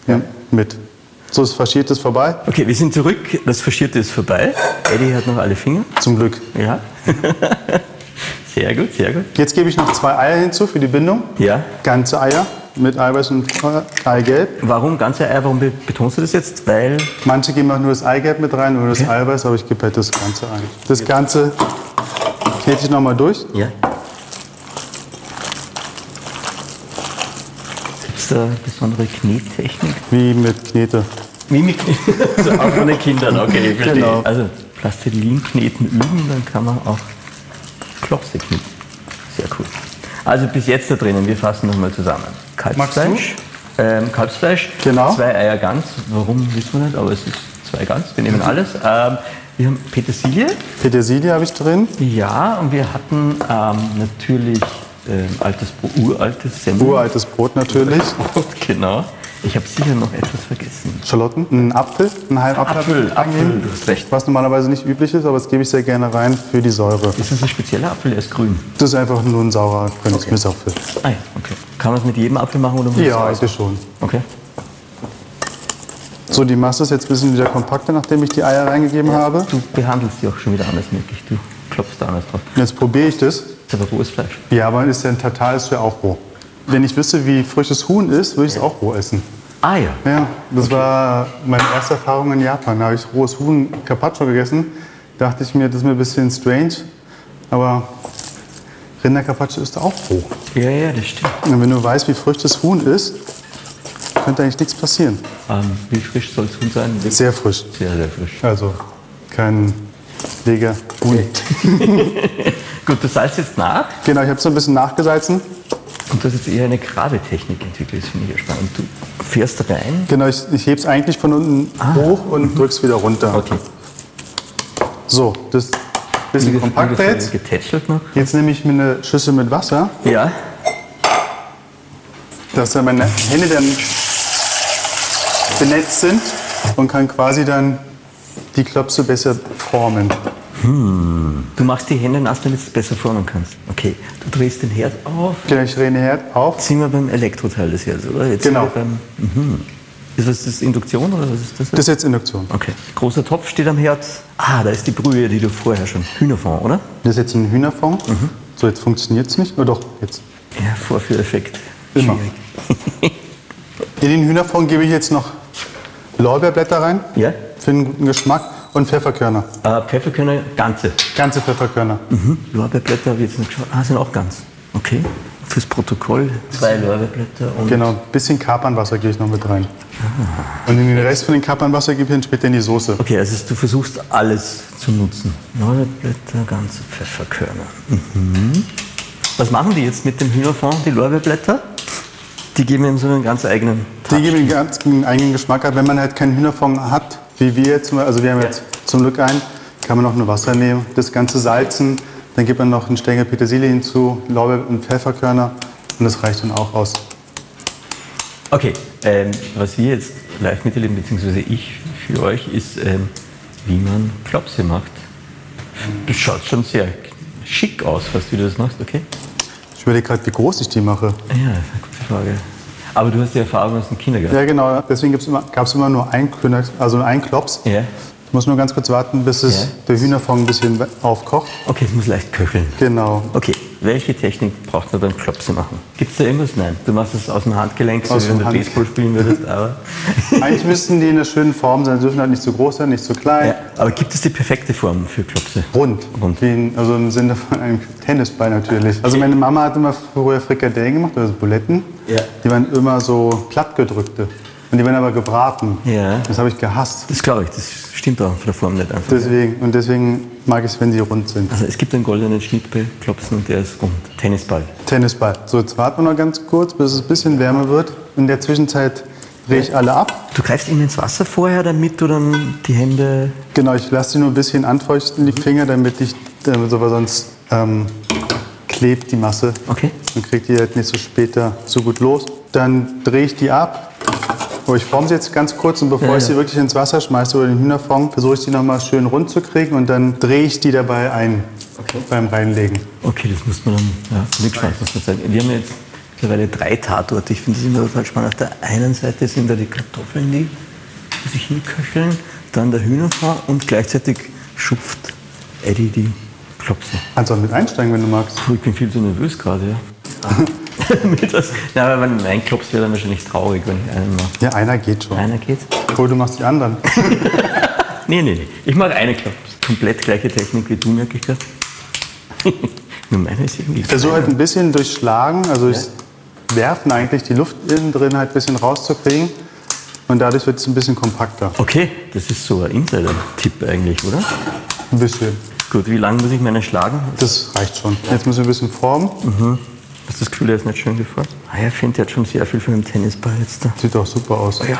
ja, mit. So, das Faschierte ist vorbei. Okay, wir sind zurück. Das Faschierte ist vorbei. Eddie hat noch alle Finger. Zum Glück. Ja. [laughs] sehr gut, sehr gut. Jetzt gebe ich noch zwei Eier hinzu für die Bindung. Ja. Ganze Eier mit Eiweiß und Eigelb. Warum ganze Eier? Warum betonst du das jetzt? Weil Manche geben auch nur das Eigelb mit rein oder das Okay. Eiweiß, aber ich gebe halt das Ganze ein. Das Ganze knete ich nochmal durch. Ja. Gibt es da besondere Knettechnik? Wie mit Knete. Wie mit also [laughs] auch von den Kindern, okay, ich verstehe. Genau. Also Plastilin-Kneten üben, dann kann man auch Klopse kneten. Sehr cool. Also bis jetzt da drinnen, wir fassen nochmal zusammen. Kalbsfleisch. Ähm, Kalbsfleisch, Genau. zwei Eier ganz, warum wissen wir nicht, aber es ist zwei ganz, wir nehmen alles. Ähm, wir haben Petersilie, Petersilie habe ich drin. ja, und wir hatten ähm, natürlich ähm, altes, Brot, uraltes Semmel. Uraltes Brot natürlich. [laughs] Brot, genau. Ich habe sicher noch etwas vergessen. Schalotten. Ein Apfel. Einen halben Apfel. Apfel, Apfel, du hast recht. Was normalerweise nicht üblich ist, aber das gebe ich sehr gerne rein für die Säure. Ist das ein spezieller Apfel, der ist grün? Das ist einfach nur ein saurer Königsmissapfel. Ah ja, okay. Kann man es mit jedem Apfel machen oder muss Ja, eigentlich schon. Okay. So, die Masse ist jetzt ein bisschen wieder kompakter, nachdem ich die Eier reingegeben habe. Du behandelst die auch schon wieder anders, merke ich. Du klopfst da anders drauf. Jetzt probiere ich das. Das ist aber rohes Fleisch. Ja, aber ist ja ein Tatar ist ja auch roh. Wenn ich wüsste, wie frisches Huhn ist, würde ich es auch roh essen. Ah ja. Ja, das war meine erste Erfahrung in Japan. Da habe ich rohes Huhn Carpaccio gegessen. Dachte ich mir, das ist mir ein bisschen strange. Aber Rinder Carpaccio ist auch roh. Ja, ja, das stimmt. Und wenn du weißt, wie frisch das Huhn ist, könnte eigentlich nichts passieren. Ähm, wie frisch soll es Huhn sein? Sehr frisch. sehr, sehr frisch. Also kein Leger Huhn. [laughs] Gut, du salzt jetzt nach Genau, ich habe so ein bisschen nachgesalzen. und du hast jetzt eher eine Grabetechnik entwickelt. Das finde ich ja spannend. Du fährst rein. Genau, ich, ich hebe es eigentlich von unten hoch und drücke es wieder runter. Okay. So, das bisschen kompakter jetzt. Getätschelt noch. Jetzt nehme ich mir eine Schüssel mit Wasser, Ja. dass dann meine Hände dann benetzt sind und kann quasi dann die Klopse besser formen. Du machst die Hände nass, damit du es besser formen kannst. Okay. Du drehst den Herd auf. Genau, ich drehe den Herd auf. Jetzt sind wir beim Elektroteil des Herdes, oder? Jetzt Genau. Sind wir beim, mhm. Ist das, das Induktion oder was ist das? Das ist jetzt Induktion. Okay. Großer Topf steht am Herd. Ah, da ist die Brühe, die du vorher schon. Hühnerfond, oder? Das ist jetzt ein Hühnerfond. So, jetzt funktioniert es nicht. Oh doch, jetzt. Ja, Vorführeffekt. Immer. Schwierig. [laughs] [laughs] In den Hühnerfond gebe ich jetzt noch Lorbeerblätter rein Ja? für einen guten Geschmack und Pfefferkörner. Äh, Pfefferkörner, ganze. Ganze Pfefferkörner. Mhm. Lorbeerblätter habe ich jetzt nicht geschaut. Ah, sind auch ganz. Okay. Fürs Protokoll zwei Lorbeerblätter und Genau, ein bisschen Kapernwasser gebe ich noch mit rein. Und den Rest von den Kapernwasser gebe ich dann später in die Soße. Okay, also du versuchst alles zu nutzen. Lorbeerblätter, ganze Pfefferkörner. Mhm. Was machen die jetzt mit dem Hühnerfond, die Lorbeerblätter? Die geben ihm so einen ganz eigenen Die geben einen ganz einen eigenen Geschmack ab. Wenn man halt keinen Hühnerfond hat, wie wir jetzt, also wir haben jetzt zum Glück einen, kann man noch nur Wasser nehmen, das Ganze salzen, dann gibt man noch einen Stängel Petersilie hinzu, Lorbeer- und Pfefferkörner und das reicht dann auch aus. Okay, ähm, was wir jetzt live miterleben, beziehungsweise ich für euch, ist, ähm, wie man Klopse macht. Das schaut schon sehr schick aus, was du das machst, okay? Ich überlege gerade, wie groß ich die mache. Ja, das ist eine gute Frage. Aber du hast die Erfahrung aus dem Kindergarten. Ja genau, deswegen gab es immer, immer nur einen, Kühner- also einen Klops. Ja. Ich muss nur ganz kurz warten, bis es Ja. der Hühnerfond ein bisschen aufkocht. Okay, es muss leicht köcheln. Genau. Okay, welche Technik braucht man beim Klopse machen? Gibt es da irgendwas? Nein. Du machst es aus dem Handgelenk, so Aus wie wenn du Hand- Baseball spielen würdest, [laughs] aber. Eigentlich müssten die in einer schönen Form sein, sie dürfen halt nicht zu groß sein, nicht zu klein. ja, aber gibt es die perfekte Form für Klopse? Rund. Rund. In, also im Sinne von einem Tennisball natürlich. Also meine Mama hat immer früher Frikadellen gemacht, also Buletten. Ja. Die waren immer so plattgedrückte. Und die werden aber gebraten. Ja. Das habe ich gehasst. Das glaube ich, das stimmt auch von der Form nicht einfach. Deswegen, und deswegen mag ich es, wenn sie rund sind. Also es gibt einen goldenen Schnitt bei Klopsen und der ist rund. Tennisball. Tennisball. So, jetzt warten wir noch ganz kurz, bis es ein bisschen wärmer wird. In der Zwischenzeit drehe ich alle ab. Du greifst immer ins Wasser vorher, damit du dann die Hände... Genau, ich lasse sie nur ein bisschen anfeuchten, die Finger, damit ich, damit so, weil sonst ähm, klebt die Masse. Okay. Dann kriegt die halt nicht so später so gut los. Dann drehe ich die ab. Oh, ich forme sie jetzt ganz kurz und bevor Ja, ich ja. sie wirklich ins Wasser schmeiße oder den Hühnerfond, versuche ich sie nochmal schön rund zu kriegen und dann drehe ich die dabei ein beim Reinlegen. Okay, das muss man dann ja, mitschmeißen, muss man sagen. Wir haben jetzt mittlerweile drei Tatorte. Ich finde das immer total spannend. Auf der einen Seite sind da die Kartoffeln, die, sich hinköcheln, dann der Hühnerfond und gleichzeitig schupft Eddie die Klopse. Kannst auch mit einsteigen, wenn du magst. Ich bin viel zu nervös gerade, ja. [laughs] [laughs] Das, na, aber wenn mein Klops wäre dann wahrscheinlich traurig, wenn ich einen mache. Ja, einer geht schon. Einer geht? Oh, du machst die anderen. [laughs] Nee, nee, nee. Ich mache eine Klops. Komplett gleiche Technik wie du, merke ich gerade. Nur meine ist irgendwie. Ich versuche halt ein bisschen durchschlagen, also ich werfen eigentlich die Luft innen drin halt ein bisschen rauszukriegen. Und dadurch wird es ein bisschen kompakter. Okay, das ist so ein Insider-Tipp eigentlich, oder? Ein bisschen. Gut, wie lange muss ich meine schlagen? Das reicht schon. Jetzt müssen wir ein bisschen formen. Hast du das Gefühl, er ist nicht schön geformt? Ah, ja, ich finde, der hat schon sehr viel von dem Tennisball jetzt da. Sieht auch super aus. Ja.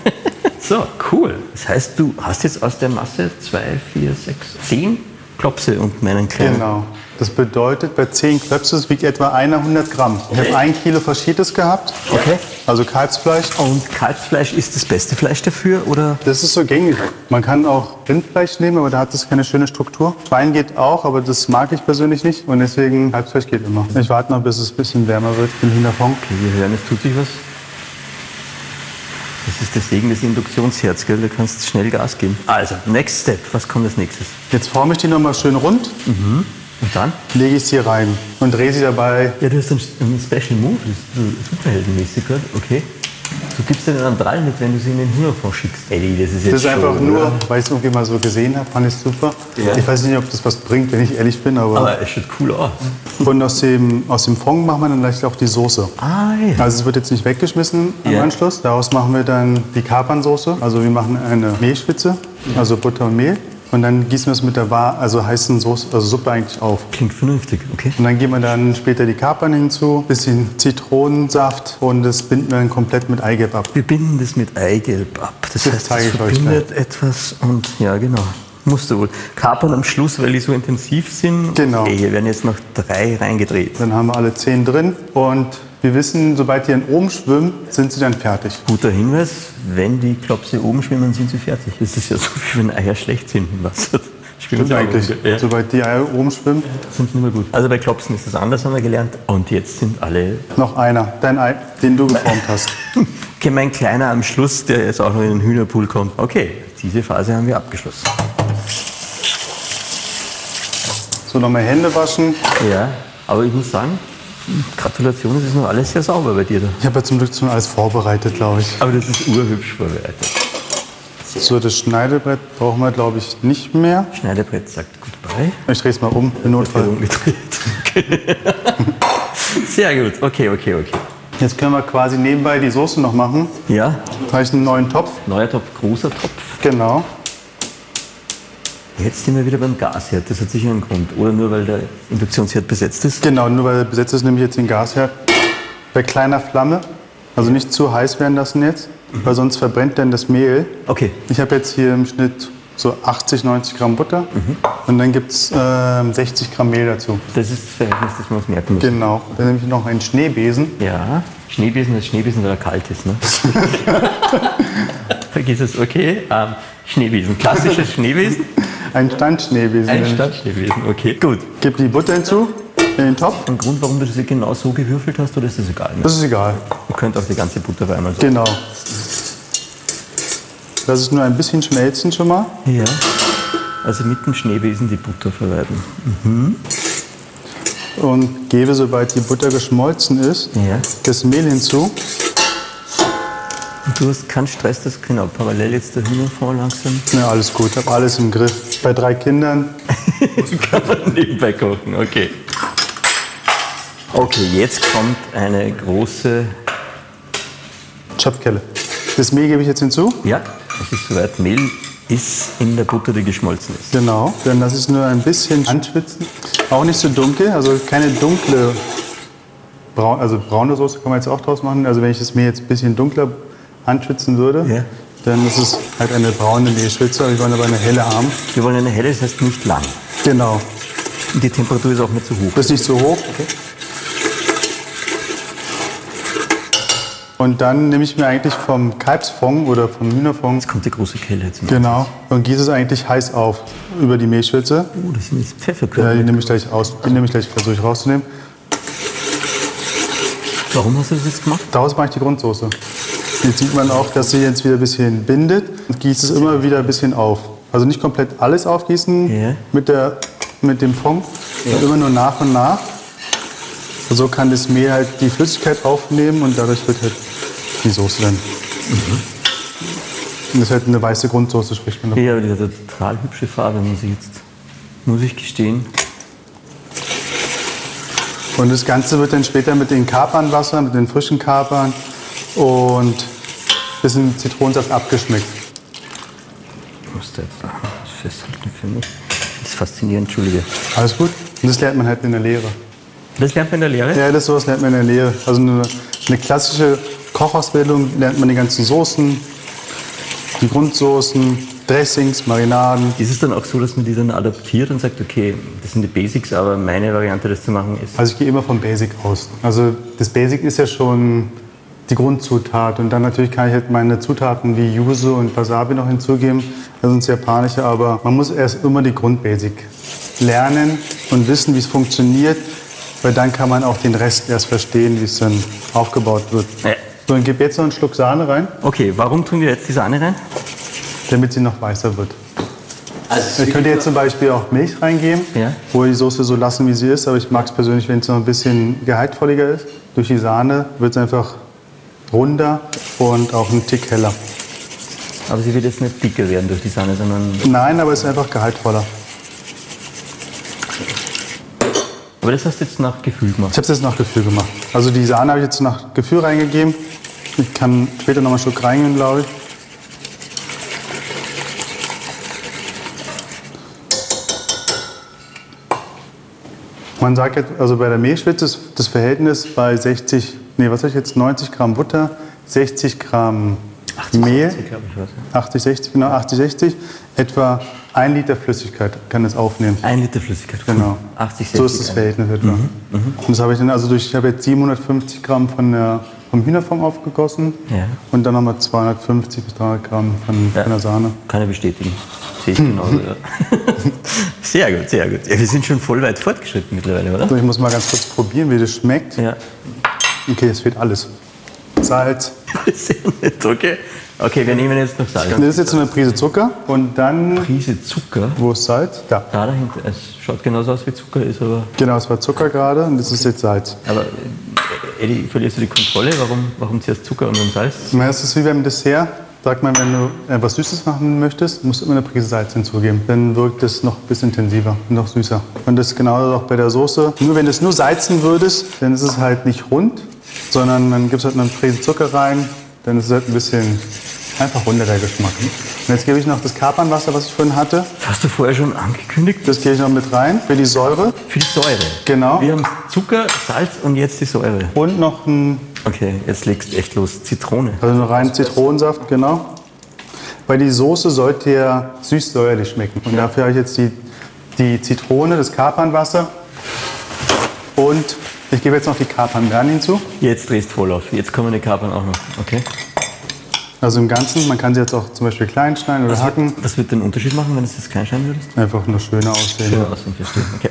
[laughs] so, cool. Das heißt, du hast jetzt aus der Masse zwei, vier, sechs, zehn Klopse und meinen kleinen. Genau. Das bedeutet, bei 10 Klöpse das wiegt etwa 100 Gramm. Ich habe ein Kilo Faschites gehabt. Okay. Also Kalbsfleisch. Und Kalbsfleisch ist das beste Fleisch dafür, oder? Das ist so gängig. Man kann auch Rindfleisch nehmen, aber da hat es keine schöne Struktur. Schwein geht auch, aber das mag ich persönlich nicht. Und deswegen Kalbsfleisch geht immer. Ich warte noch, bis es ein bisschen wärmer wird im Hühnerfond. Okay, wir hören, es tut sich was. Das ist der Segen des Induktionsherz, gell? Du kannst schnell Gas geben. Also, next step. Was kommt als nächstes? Jetzt forme ich die nochmal schön rund, Und dann? lege ich sie rein und drehe sie dabei. Ja, du hast einen, Special Move. Das ist superheldenmäßig, gell? Okay. Du gibst dir einen Drall mit, wenn du sie in den Hühnerfond schickst. Eddie, das ist jetzt Das ist einfach schon, nur, oder? weil ich es irgendwie mal so gesehen habe, fand ich super. Ja. Ich weiß nicht, ob das was bringt, wenn ich ehrlich bin, aber, Aber es schaut cool aus. und aus dem, aus dem Fond machen wir dann gleich auch die Soße. Ah, ja. Also es wird jetzt nicht weggeschmissen im Ja. Anschluss. Daraus machen wir dann die Kapernsoße. Also wir machen eine Mehlschwitze, also Butter und Mehl. Und dann gießen wir es mit der Wa- also heißen Soße, also Suppe eigentlich auf. Klingt vernünftig, okay. Und dann geben wir dann später die Kapern hinzu, bisschen Zitronensaft und das binden wir dann komplett mit Eigelb ab. Wir binden das mit Eigelb ab. Das, Das heißt, zeige es ich euch verbindet etwas und ja, genau. Musst du wohl. Kapern am Schluss, weil die so intensiv sind. Genau. Okay, hier werden jetzt noch drei reingedreht. Dann haben wir alle zehn drin und wir wissen, sobald die dann oben schwimmen, sind sie dann fertig. Guter Hinweis, wenn die Klopse oben schwimmen, sind sie fertig. Das ist ja so, wie wenn Eier schlecht sind im Wasser. Schwimmen Stimmt sie eigentlich. Ja, Sobald die Eier oben schwimmen, sind nicht mehr gut. Also bei Klopsen ist das anders, haben wir gelernt. Und jetzt sind alle... noch einer, dein Ei, den du geformt hast. [laughs] Okay, mein Kleiner am Schluss, der jetzt auch noch in den Hühnerpool kommt. Okay, diese Phase haben wir abgeschlossen. So, nochmal Hände waschen. Ja, aber ich muss sagen, Gratulation, es ist noch alles sehr sauber bei dir da. Ich habe ja zum Glück schon alles vorbereitet, glaube ich. Aber das ist urhübsch vorbereitet. So, das Schneidebrett brauchen wir, glaube ich, nicht mehr. Schneidebrett sagt Goodbye. Ich drehe es mal um, im Notfall. Umgedreht. Okay. [laughs] Sehr gut, okay, okay, okay. Jetzt können wir quasi nebenbei die Soße noch machen. Ja, Da habe ich einen neuen Topf. neuer Topf, großer Topf. Genau. Jetzt sind wir wieder beim Gasherd, das hat sicher einen Grund. Oder nur weil der Induktionsherd besetzt ist. Genau, nur weil er besetzt ist, nehme ich jetzt den Gasherd. Bei kleiner Flamme. Also nicht zu heiß werden lassen jetzt, weil sonst verbrennt dann das Mehl. Okay, Ich habe jetzt hier im Schnitt so 80, 90 Gramm Butter. Und dann gibt es ähm, 60 Gramm Mehl dazu. das ist das Verhältnis, das wir uns merken müssen. Genau. Dann nehme ich noch einen Schneebesen. Ja, Schneebesen ist Schneebesen, weil er kalt ist. Ne? [laughs] Vergiss es, okay. Ähm, Schneebesen, klassisches Schneebesen. [laughs] Einen Standschneebesen. Ein. Standschneebesen, okay. Gut. Gib die Butter hinzu in den Topf. Ein Grund, warum du das genau so gewürfelt hast, oder ist das egal? Ne? Das ist egal. Ihr könnt auch die ganze Butter auf einmal so. Genau. Lass es nur ein bisschen schmelzen schon mal. Ja. Also mit dem Schneebesen die Butter verreiben. Und gebe, sobald die Butter geschmolzen ist, Ja. das Mehl hinzu. Du hast keinen Stress, dass genau parallel jetzt der Hühnerfond langsam. Ja, alles gut, ich habe alles im Griff. Bei drei Kindern. [laughs] Kann man nebenbei kochen, okay. Okay, jetzt kommt eine große Schöpfkelle. Das Mehl gebe ich jetzt hinzu. Ja, es ist soweit. Mehl ist in der Butter, die geschmolzen ist. Genau. Dann lasse ich es nur ein bisschen anschwitzen. Auch nicht so dunkel, also keine dunkle braun, also braune Soße kann man jetzt auch draus machen. Also wenn ich das Mehl jetzt ein bisschen dunkler anschwitzen würde, Ja. dann ist es halt eine braune Mehlschwitze. Wir wollen aber eine helle haben. Wir wollen eine helle, das heißt nicht lang. Genau. Und die Temperatur ist auch nicht zu hoch. Das ist nicht so hoch. Und dann nehme ich mir eigentlich vom Kalbsfond oder vom Hühnerfond, Jetzt kommt die große Kelle jetzt. genau, und gieße es eigentlich heiß auf über die Mehlschwitze. Oh, das sind jetzt Ja, Pfefferkörner. die nehme ich gleich aus. Die nehme ich gleich, versuche ich rauszunehmen. Warum hast du das jetzt gemacht? Daraus mache ich die Grundsoße. Jetzt sieht man auch, dass sie jetzt wieder ein bisschen bindet und gießt es immer wieder ein bisschen auf. Also nicht komplett alles aufgießen Ja. mit, der, mit dem Fond, sondern immer nur nach und nach. So kann das Mehl halt die Flüssigkeit aufnehmen und dadurch wird halt die Soße dann. Und das ist halt eine weiße Grundsoße, spricht man davon. Ja, aber die hat eine total hübsche Farbe, muss ich jetzt, muss ich gestehen. Und das Ganze wird dann später mit den Kapernwasser, mit den frischen Kapern und ein bisschen Zitronensaft abgeschmeckt. Das ist faszinierend, Entschuldige. Alles gut? Und das lernt man halt in der Lehre. Das lernt man in der Lehre? Ja, das sowas lernt man in der Lehre. Also eine, eine klassische Kochausbildung lernt man die ganzen Soßen, die Grundsoßen, Dressings, Marinaden. Ist es dann auch so, dass man die dann adaptiert und sagt, okay, das sind die Basics, aber meine Variante, das zu machen, ist. Also ich gehe immer vom Basic aus. Also das Basic ist ja schon die Grundzutat und dann natürlich kann ich halt meine Zutaten wie Yuzu und Wasabi noch hinzugeben. Das sind japanische, aber man muss erst immer die Grundbasic lernen und wissen, wie es funktioniert, weil dann kann man auch den Rest erst verstehen, wie es dann aufgebaut wird. Ja. So, und gebe jetzt noch einen Schluck Sahne rein, Okay, warum tun wir jetzt die Sahne rein? damit sie noch weißer wird. Also, Ich könnte jetzt zum Beispiel auch Milch reingeben, Ja. wo die Soße so lassen, wie sie ist. Aber ich mag es persönlich, wenn es noch ein bisschen gehaltvolliger ist. Durch die Sahne wird es einfach runder und auch ein Tick heller. aber sie wird jetzt nicht dicker werden durch die Sahne, sondern. Nein, aber es ist einfach gehaltvoller. Aber das hast du jetzt nach Gefühl gemacht. Ich habe es jetzt nach Gefühl gemacht. Also die Sahne habe ich jetzt nach Gefühl reingegeben. Ich kann später noch mal einen Schluck reingehen, glaube ich. Man sagt jetzt, also bei der Mehlschwitze ist das Verhältnis bei 60, nee, was habe ich jetzt, 90 Gramm Butter, 60 Gramm Mehl, glaube ich, was. ja. 80, 60, genau, 80, 60, etwa ein Liter Flüssigkeit kann es aufnehmen. Ein Liter Flüssigkeit. Genau. 80, 60. So ist das Verhältnis etwa. Mhm, Und das habe ich dann also durch, ich habe jetzt 750 Gramm von der, vom Hühnerfond aufgegossen Ja. und dann nochmal 250 bis 300 Gramm von, Ja. von der Sahne. Kann ich bestätigen. Sehe ich genauso. ja. [laughs] Sehr gut, sehr gut. Ja, wir sind schon voll weit fortgeschritten mittlerweile, oder? So, ich muss mal ganz kurz probieren, wie das schmeckt. Ja. Okay, es fehlt alles. Salz. Okay. Okay, wir nehmen jetzt noch Salz. Das ist jetzt so eine Prise Zucker und dann, Prise Zucker. wo ist Salz? Da. Da dahinter, es schaut genauso aus wie Zucker, ist aber. Genau, es war Zucker gerade und das ist jetzt Salz. Aber äh, Eddie, verlierst du die Kontrolle? Warum, warum zuerst Zucker und dann Salz? Na, Es ist wie beim Dessert. Sagt man, wenn du etwas Süßes machen möchtest, musst du immer eine Prise Salz hinzugeben. Dann wirkt es noch ein bisschen intensiver und noch süßer. Und das ist genauso auch bei der Soße. Nur wenn du es nur salzen würdest, dann ist es halt nicht rund, sondern dann gibst halt eine Prise Zucker rein, dann ist es halt ein bisschen einfach runder der Geschmack. Und jetzt gebe ich noch das Kapernwasser, was ich vorhin hatte. Das hast du vorher schon angekündigt. Das gebe ich noch mit rein für die Säure. Für die Säure. Genau. Wir haben Zucker, Salz und jetzt die Säure. Und noch ein, Okay, jetzt legst du echt los. Zitrone. also einen reinen Zitronensaft, genau. Weil die Soße sollte ja süß-säuerlich schmecken. Und dafür habe ich jetzt die, die Zitrone, das Kapernwasser und ich gebe jetzt noch die Kapernbeeren hinzu. Jetzt drehst du voll auf. Jetzt kommen die Kapern auch noch. Okay. Also im Ganzen, man kann sie jetzt auch zum Beispiel klein schneiden oder hacken. Was wird den Unterschied machen, wenn du es jetzt klein schneiden würdest? Einfach nur schöner aussehen. Ja, aus dem Verstehen. Okay.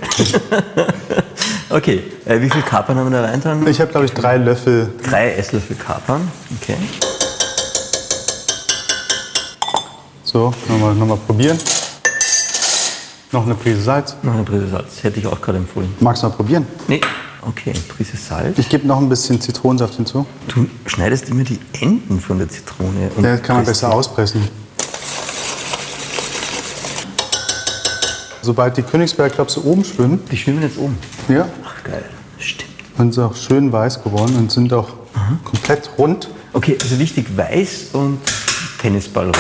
[laughs] okay. Äh, wie viel Kapern haben wir da rein dran? Ich habe, glaube ich, drei Löffel. Drei Esslöffel Kapern. Okay. So, nochmal noch mal probieren. Noch eine Prise Salz. Noch eine Prise Salz. Hätte ich auch gerade empfohlen. Magst du mal probieren? Nee. Okay, Prise Salz. Ich gebe noch ein bisschen Zitronensaft hinzu. Du schneidest immer die Enden von der Zitrone. und Der kann man besser auspressen. Sobald die Königsbergklopse oben schwimmen, Die schwimmen jetzt oben. ja, Ach geil. Stimmt. sind sie auch schön weiß geworden und sind auch komplett rund. Okay, also wichtig weiß und Tennisballrund.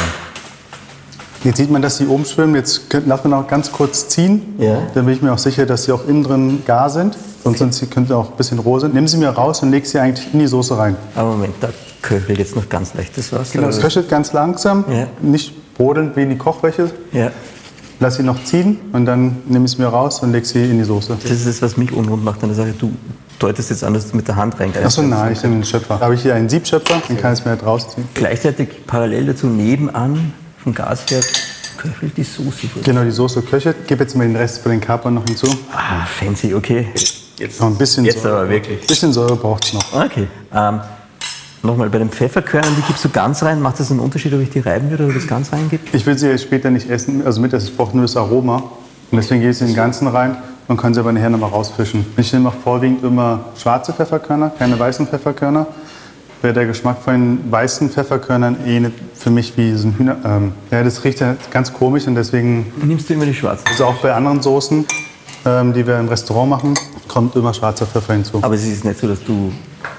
Jetzt sieht man, dass sie oben schwimmen. Jetzt lassen wir noch ganz kurz ziehen. Ja. Dann bin ich mir auch sicher, dass sie auch innen drin gar sind. Sonst sind sie, könnte auch ein bisschen roh sein. Nehmen Sie mir raus und leg sie eigentlich in die Soße rein. Aber Moment, da köchelt jetzt noch ganz leichtes Wasser. Genau, es köchelt ganz langsam, Ja. nicht brodelnd wie in die Kochwäsche. Ja, Lass sie noch ziehen und dann nehme ich sie mir raus und leg sie in die Soße. das ist das, was mich unrund macht an der Sache. Du deutest jetzt an, dass du mit der Hand reingreifst. Achso, nein, ich nehme den Schöpfer. Da habe ich hier einen Siebschöpfer, den kann ich mir halt rausziehen. Gleichzeitig parallel dazu nebenan vom Gasherd köchelt die Soße. Genau, die Soße köchelt. Gebe jetzt mal den Rest von den Kapern noch hinzu. Ah, fancy, okay. Noch ein bisschen Jetzt Säure. aber wirklich. Ein bisschen Säure braucht es noch. Okay. Ähm, Nochmal bei den Pfefferkörnern, die gibst du ganz rein. Macht das einen Unterschied, ob ich die reiben würde oder das ganz reingebe? Ich will sie jetzt später nicht essen, also mit, es braucht nur das Aroma. Und deswegen gehe ich sie in den Ganzen rein und kann sie aber nachher nochmal rausfischen. Ich nehme auch vorwiegend immer schwarze Pfefferkörner, keine weißen Pfefferkörner. Weil der Geschmack von den weißen Pfefferkörnern ähnelt für mich wie so ein Hühner. Ähm, ja, das riecht ja ganz komisch und deswegen, Nimmst du immer die schwarzen? also auch bei anderen Soßen, ähm, die wir im Restaurant machen, kommt immer schwarzer Pfeffer hinzu. Aber es ist nicht so, dass du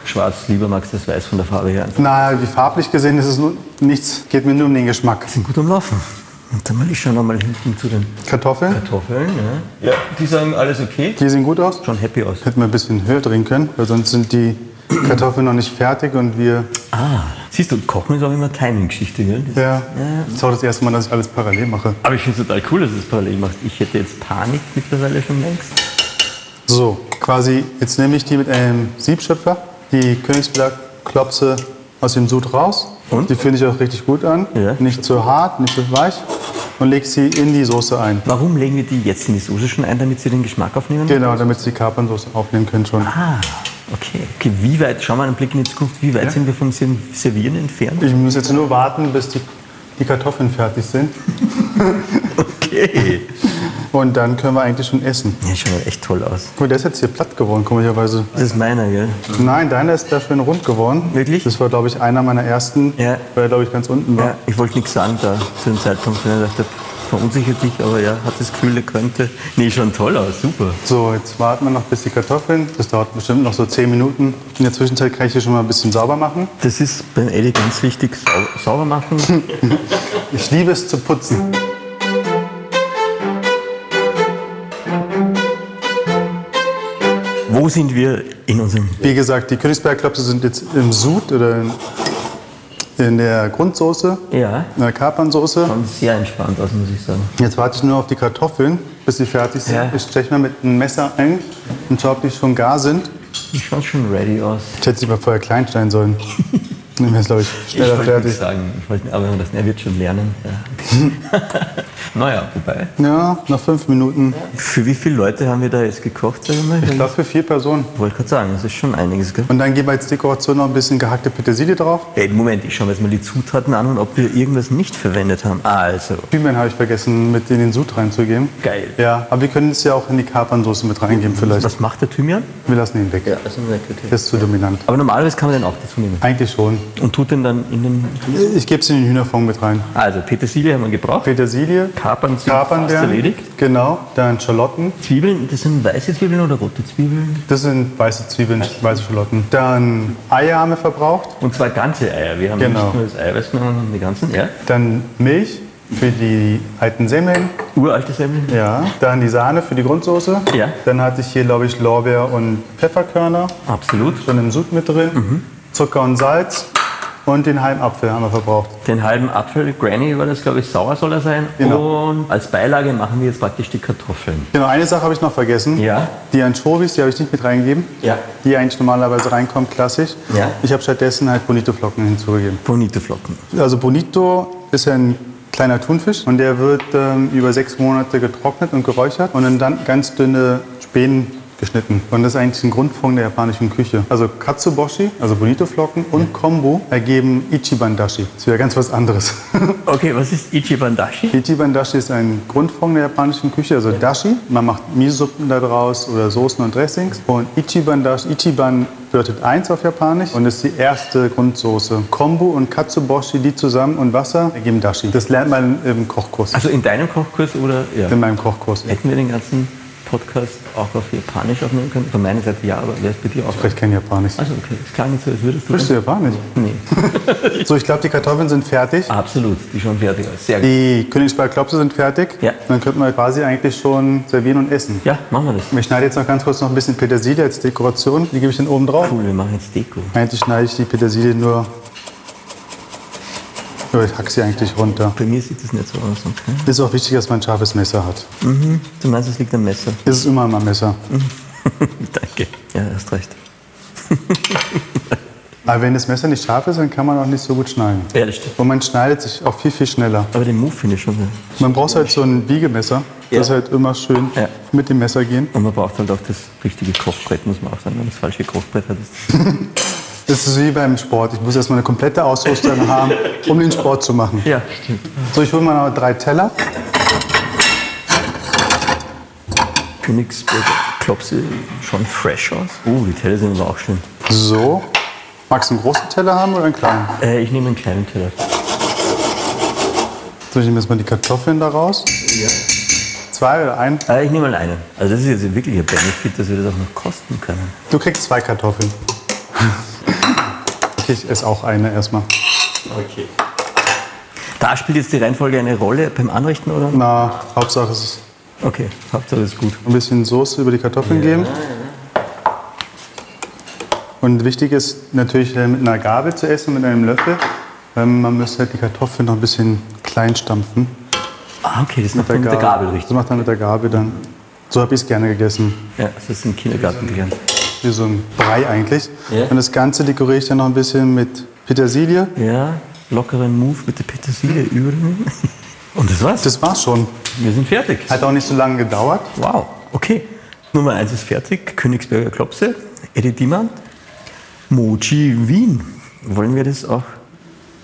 schwarz lieber magst als weiß von der Farbe her. Na, wie farblich gesehen ist es nur nichts, geht mir nur um den Geschmack. sind gut am Laufen. Und dann mal ich schon nochmal hinten zu den Kartoffeln, Kartoffeln. Ja. ja, die sagen alles okay. die sehen gut aus. Schon happy aus. Hätten wir ein bisschen höher drehen können, weil sonst sind die Kartoffeln noch nicht fertig und wir. Ah, siehst du, Kochen ist auch immer Timing-Geschichte, gell? Das- Ja, das ist auch das erste Mal, dass ich alles parallel mache. Aber ich finde es total cool, dass du es parallel machst. Ich hätte jetzt Panik mittlerweile schon längst. So, quasi, jetzt nehme ich die mit einem Siebschöpfer, die Königsberg Klopse aus dem Sud raus. Und? Die finde ich auch richtig gut an. Ja. Nicht zu hart, nicht zu weich. Und lege sie in die Soße ein. Warum legen wir die jetzt in die Soße schon ein, damit sie den Geschmack aufnehmen? Genau, damit sie die Kapernsoße aufnehmen können schon. Ah, okay. okay. Wie weit, schau mal einen Blick in die Zukunft, wie weit sind wir vom Ser- Servieren entfernt? Ich muss jetzt nur warten, bis die, die Kartoffeln fertig sind. [laughs] Okay. Und dann können wir eigentlich schon essen. Ja, schaut echt toll aus. Guck, der ist jetzt hier platt geworden, komischerweise. Das ist meiner, gell? Nein, deiner ist da schön rund geworden. Wirklich? Das war, glaube ich, einer meiner ersten, Ja. weil er, glaube ich, ganz unten war. Ja, ich wollte nichts sagen da zu dem Zeitpunkt, weil ich dachte, verunsichert dich, aber ja, hat das Gefühl, er könnte. Nee, schon toll aus, super. So, jetzt warten wir noch bis die Kartoffeln. Das dauert bestimmt noch so 10 Minuten. In der Zwischenzeit kann ich hier schon mal ein bisschen sauber machen. Das ist beim Eddie ganz wichtig, sau sauber machen. [laughs] Ich liebe es zu putzen. Wo sind wir in unserem Wie gesagt, die Königsbergklopse sind jetzt im Sud oder in, in der Grundsoße, Ja. in der Kapernsoße. Schon sehr entspannt aus, muss ich sagen. Jetzt warte ich nur auf die Kartoffeln, bis sie fertig sind. Ja. Ich steche mal mit einem Messer ein und schaue, ob die schon gar sind. Die schaut schon ready aus. Ich hätte sie mal vorher klein schneiden sollen. Dann wäre es, glaube ich, Ich schneller wollte fertig. sagen, ich wollte, aber das, er wird schon lernen. Ja. [laughs] naja, wobei. Ja, noch fünf Minuten. Für wie viele Leute haben wir da jetzt gekocht, sag ich mal? Ich glaube für vier Personen. Ich wollte gerade sagen, das ist schon einiges, gell? Und dann geben wir als Dekoration noch ein bisschen gehackte Petersilie drauf. Ey, Moment, ich schaue mir jetzt mal die Zutaten an und ob wir irgendwas nicht verwendet haben. Also, Thymian habe ich vergessen, mit in den Sud reinzugeben. geil. Ja, aber wir können es ja auch in die Kapernsoße mit reingeben vielleicht. Was macht der Thymian? Wir lassen ihn weg. also Der ist zu dominant. Aber normalerweise kann man den auch dazu nehmen. Eigentlich schon. Und tut den dann in den. Ich gebe es in den Hühnerfond mit rein. Also, Petersilie haben wir gebraucht. Petersilie, Kapern sind Kapern fast werden. erledigt. Genau, dann Schalotten. Zwiebeln, das sind weiße Zwiebeln oder rote Zwiebeln? Das sind weiße Zwiebeln, weiße Schalotten. Dann Eier haben wir verbraucht. Und zwar ganze Eier. Wir haben Genau. nicht nur das Eiweiß genommen, sondern die ganzen. Ja. Dann Milch für die alten Semmeln. Uralte Semmeln. Ja. Dann die Sahne für die Grundsoße. Ja. Dann hatte ich hier, glaube ich, Lorbeer und Pfefferkörner. Absolut. Schon im Sud mit drin. Mhm. Zucker und Salz. Und den halben Apfel haben wir verbraucht. Den halben Apfel, Granny war das, glaube ich, sauer soll er sein. Genau. Und als Beilage machen wir jetzt praktisch die Kartoffeln. Genau, eine Sache habe ich noch vergessen. Ja. Die Anchovies, die habe ich nicht mit reingegeben. Ja. Die eigentlich normalerweise reinkommt, klassisch. Ja. Ich habe stattdessen halt Bonito-Flocken hinzugegeben. Bonito-Flocken. Also Bonito ist ja ein kleiner Thunfisch und der wird ähm, über sechs Monate getrocknet und geräuchert und dann ganz dünne Spänen geschnitten. Und das ist eigentlich ein Grundfond der japanischen Küche. Also Katsuboshi, also Bonito-Flocken und Kombu ergeben Ichiban-Dashi. Das wäre ganz was anderes. [laughs] Okay, was ist Ichiban-Dashi? Ichiban-Dashi ist ein Grundfond der japanischen Küche, also Dashi. Man macht Miso-Suppen da draus oder Soßen und Dressings. Und Ichiban-Dashi, Ichiban bedeutet eins auf Japanisch und ist die erste Grundsoße. Kombu und Katsuboshi, die zusammen und Wasser ergeben Dashi. Das lernt man im Kochkurs, Also in deinem Kochkurs oder? Ja. in meinem Kochkurs. Hätten wir den ganzen Podcast auch auf Japanisch aufnehmen können? Von meiner Seite ja, aber wäre es bei dir auch? Ich spreche kein Japanisch. Also okay, es klang nicht so, als würdest du... Sprichst du Japanisch? Nee, [laughs] So, ich glaube, die Kartoffeln sind fertig. absolut, die schon fertig aus. Sehr gut. Die Königsberger Klopse sind fertig. Ja. Dann könnten wir quasi eigentlich schon servieren und essen. Ja, machen wir das. Ich schneide jetzt noch ganz kurz noch ein bisschen Petersilie als Dekoration. Die gebe ich dann oben drauf. Cool, wir machen jetzt Deko. Eigentlich schneide ich die Petersilie nur. Ja, ich hack sie eigentlich runter. Bei mir sieht es nicht so aus. Okay. Ist auch wichtig, dass man ein scharfes Messer hat. Du meinst, es liegt am Messer? Ist es immer am Messer. [laughs] Danke. Ja, hast recht. [laughs] Aber wenn das Messer nicht scharf ist, dann kann man auch nicht so gut schneiden. Ja, das stimmt. Und man schneidet sich auch viel, viel schneller. Aber den Move finde ich schon. Man braucht halt so ein Biegemesser. Das Ja. halt immer schön Ja. mit dem Messer gehen. Und man braucht halt auch das richtige Kochbrett, muss man auch sagen. Wenn man das falsche Kochbrett hat, ist [laughs] Das ist wie beim Sport. Ich muss erstmal eine komplette Ausrüstung [laughs] haben, um den Sport zu machen. Ja, stimmt. So, ich hole mal noch drei Teller. Königsberger Klopse schon fresh aus. Oh, die Teller sind aber auch schön. So. Magst du einen großen Teller haben oder einen kleinen? Äh, ich nehme einen kleinen Teller. So, ich nehme jetzt mal die Kartoffeln da raus. Ja. Zwei oder ein? Äh, ich nehme mal einen. Also das ist jetzt wirklich ein Benefit, dass wir das auch noch kosten können. Du kriegst zwei Kartoffeln. [laughs] Ich esse auch eine erstmal. Okay. Da spielt jetzt die Reihenfolge eine Rolle beim Anrichten, oder? Na, Hauptsache es ist Okay, Hauptsache ist gut. ein bisschen Soße über die Kartoffeln geben. Und wichtig ist natürlich äh, mit einer Gabel zu essen, mit einem Löffel. Ähm, Man müsste halt die Kartoffeln noch ein bisschen klein stampfen. Ah, okay, das macht man mit der Gabel Das richtig. macht man mit der Gabel dann. So habe ich es gerne gegessen. Ja, das ist im Kindergarten gelernt. Wie so ein Brei eigentlich. Ja. Und das Ganze dekoriere ich dann noch ein bisschen mit Petersilie. Ja, lockeren Move mit der Petersilie über. [laughs] Und das war's. Das war's schon. wir sind fertig. Hat auch nicht so lange gedauert. Wow, okay. Nummer eins ist fertig. Königsberger Klopse, Eddie Diemann. Mochi Wien. Wollen wir das auch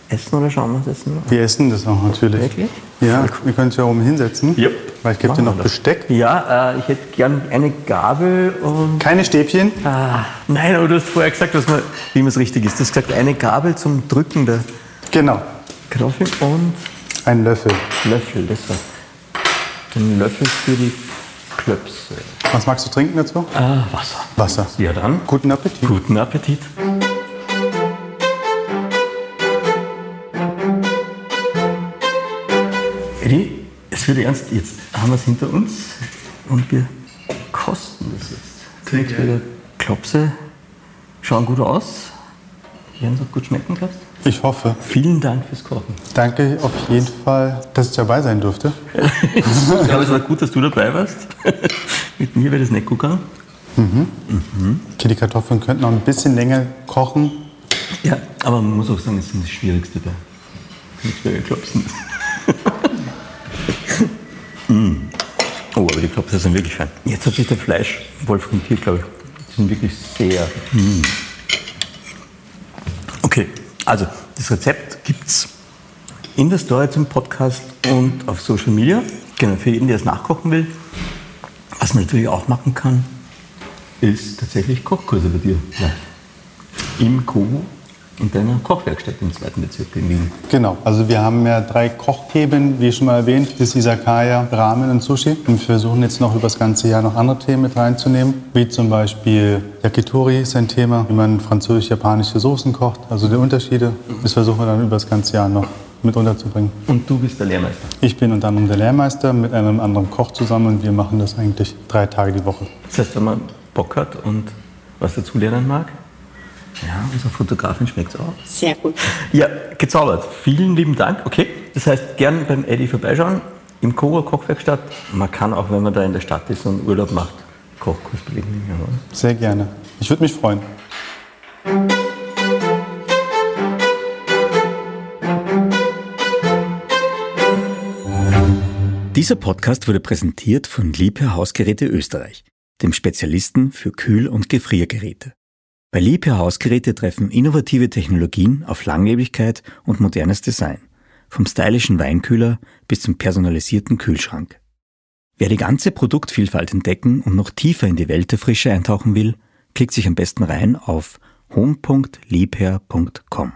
essen oder schauen wir es essen? Wir essen das auch natürlich. Wirklich? Ja, Voll wir können uns ja oben hinsetzen. Ja. Weil ich gebe dir noch das. Besteck. Ja, äh, ich hätte gern eine Gabel und. Keine Stäbchen. Ah, nein, aber du hast vorher gesagt, dass man, wie man es richtig ist. Du hast gesagt, eine Gabel zum Drücken der Genau. Kartoffeln und Ein Löffel. Löffel, das war. Den Löffel für die Klöpse. Was magst du trinken dazu? Ah, Wasser. Wasser. Ja, dann. Guten Appetit. Guten Appetit. Eddie, es wird ernst. Jetzt haben wir es hinter uns und wir kosten das jetzt. Königsberger Klopse schauen gut aus. Werden sie auch gut schmecken, glaubst du? Ich hoffe. Vielen Dank fürs Kochen. Danke auf jeden Fall, dass ich dabei sein durfte. [laughs] Ich glaube, es war gut, dass du dabei warst. [laughs] Mit mir wäre das nicht gut gegangen. Okay, die Kartoffeln könnten noch ein bisschen länger kochen. Ja, aber man muss auch sagen, es ist das Schwierigste bei Königsberger Klopsen. Mm. Oh, aber die Klopse sind wirklich fein. Jetzt hat sich der Fleischwolf frittiert, glaube ich. Die sind wirklich sehr. Mm. Okay, also das Rezept gibt's in der Story zum Podcast und auf Social Media. Genau, für jeden, der es nachkochen will. Was man natürlich auch machen kann, ist tatsächlich Kochkurse bei dir. Ja. Im Kobo in deiner Kochwerkstatt im zweiten Bezirk in Wien. Genau, also wir haben ja drei Kochthemen, wie schon mal erwähnt, das Isakaya, Ramen und Sushi. Und wir versuchen jetzt noch über das ganze Jahr noch andere Themen mit reinzunehmen, wie zum Beispiel Yakitori ist ein Thema, wie man französisch-japanische Soßen kocht, also die Unterschiede. Das versuchen wir dann über das ganze Jahr noch mit unterzubringen. Und du bist der Lehrmeister. Ich bin unter anderem der Lehrmeister mit einem anderen Koch zusammen und wir machen das eigentlich drei Tage die Woche. Das heißt, wenn man Bock hat und was dazulernen mag, ja, unserer Fotografin schmeckt es auch. Sehr gut. Ja, gezaubert. Vielen lieben Dank. Okay, das heißt, gern beim Eddie vorbeischauen, im Koro Kochwerkstatt. Man kann auch, wenn man da in der Stadt ist und Urlaub macht, Kochkurs belegen. Sehr gerne. Ich würde mich freuen. Dieser Podcast wurde präsentiert von Liebherr Hausgeräte Österreich, dem Spezialisten für Kühl- und Gefriergeräte. Bei Liebherr Hausgeräte treffen innovative Technologien auf Langlebigkeit und modernes Design, vom stylischen Weinkühler bis zum personalisierten Kühlschrank. Wer die ganze Produktvielfalt entdecken und noch tiefer in die Welt der Frische eintauchen will, klickt sich am besten rein auf home.liebherr.com.